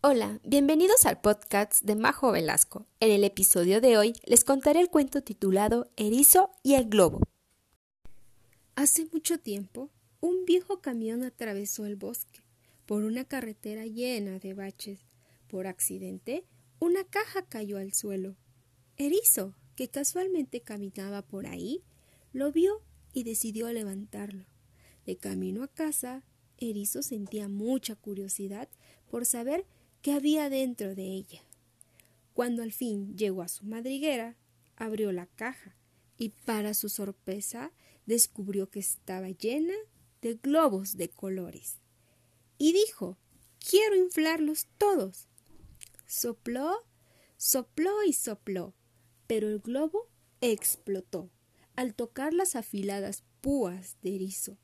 Hola, bienvenidos al podcast de Majo Velasco. En el episodio de hoy les contaré el cuento titulado Erizo y el globo. Hace mucho tiempo, un viejo camión atravesó el bosque por una carretera llena de baches. Por accidente, una caja cayó al suelo. Erizo, que casualmente caminaba por ahí, lo vio y decidió levantarlo. De camino a casa, Erizo sentía mucha curiosidad por saber qué había dentro de ella. Cuando al fin llegó a su madriguera, abrió la caja y para su sorpresa descubrió que estaba llena de globos de colores. Y dijo Quiero inflarlos todos. Sopló, sopló y sopló, pero el globo explotó al tocar las afiladas púas de erizo.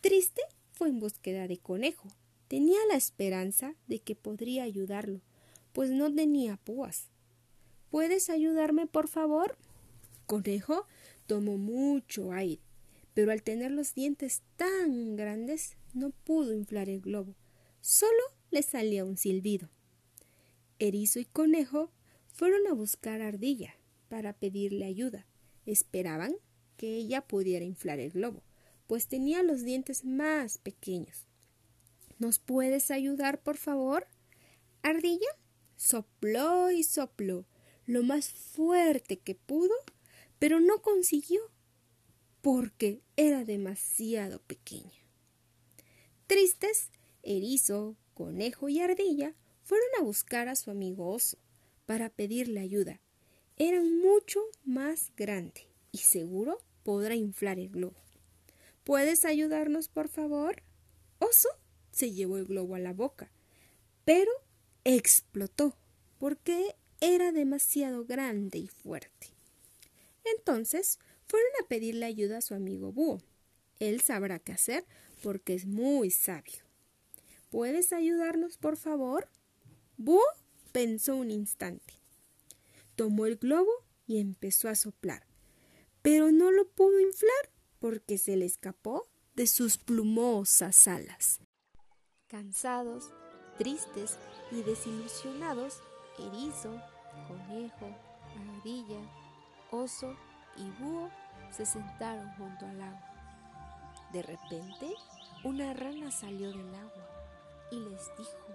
Triste fue en búsqueda de conejo. Tenía la esperanza de que podría ayudarlo, pues no tenía púas. ¿Puedes ayudarme, por favor? Conejo tomó mucho aire, pero al tener los dientes tan grandes no pudo inflar el globo. Solo le salía un silbido. Erizo y Conejo fueron a buscar a Ardilla para pedirle ayuda. Esperaban que ella pudiera inflar el globo pues tenía los dientes más pequeños. ¿Nos puedes ayudar, por favor? Ardilla sopló y sopló lo más fuerte que pudo, pero no consiguió, porque era demasiado pequeña. Tristes, erizo, conejo y ardilla fueron a buscar a su amigo oso para pedirle ayuda. Eran mucho más grande y seguro podrá inflar el globo. ¿Puedes ayudarnos, por favor? Oso se llevó el globo a la boca, pero explotó porque era demasiado grande y fuerte. Entonces fueron a pedirle ayuda a su amigo Búho. Él sabrá qué hacer porque es muy sabio. ¿Puedes ayudarnos, por favor? Búho pensó un instante. Tomó el globo y empezó a soplar, pero no lo pudo inflar porque se le escapó de sus plumosas alas. Cansados, tristes y desilusionados, erizo, conejo, ardilla, oso y búho se sentaron junto al agua. De repente, una rana salió del agua y les dijo,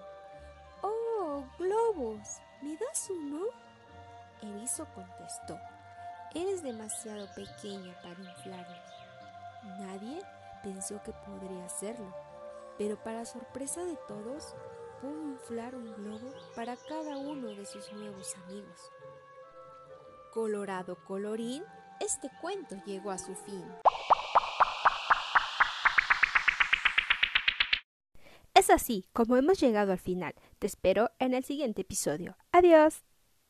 ¡Oh, globos! ¿Me das uno? Erizo contestó, Eres demasiado pequeña para inflarme. Nadie pensó que podría hacerlo, pero para sorpresa de todos, pudo inflar un globo para cada uno de sus nuevos amigos. Colorado colorín, este cuento llegó a su fin. Es así como hemos llegado al final. Te espero en el siguiente episodio. Adiós.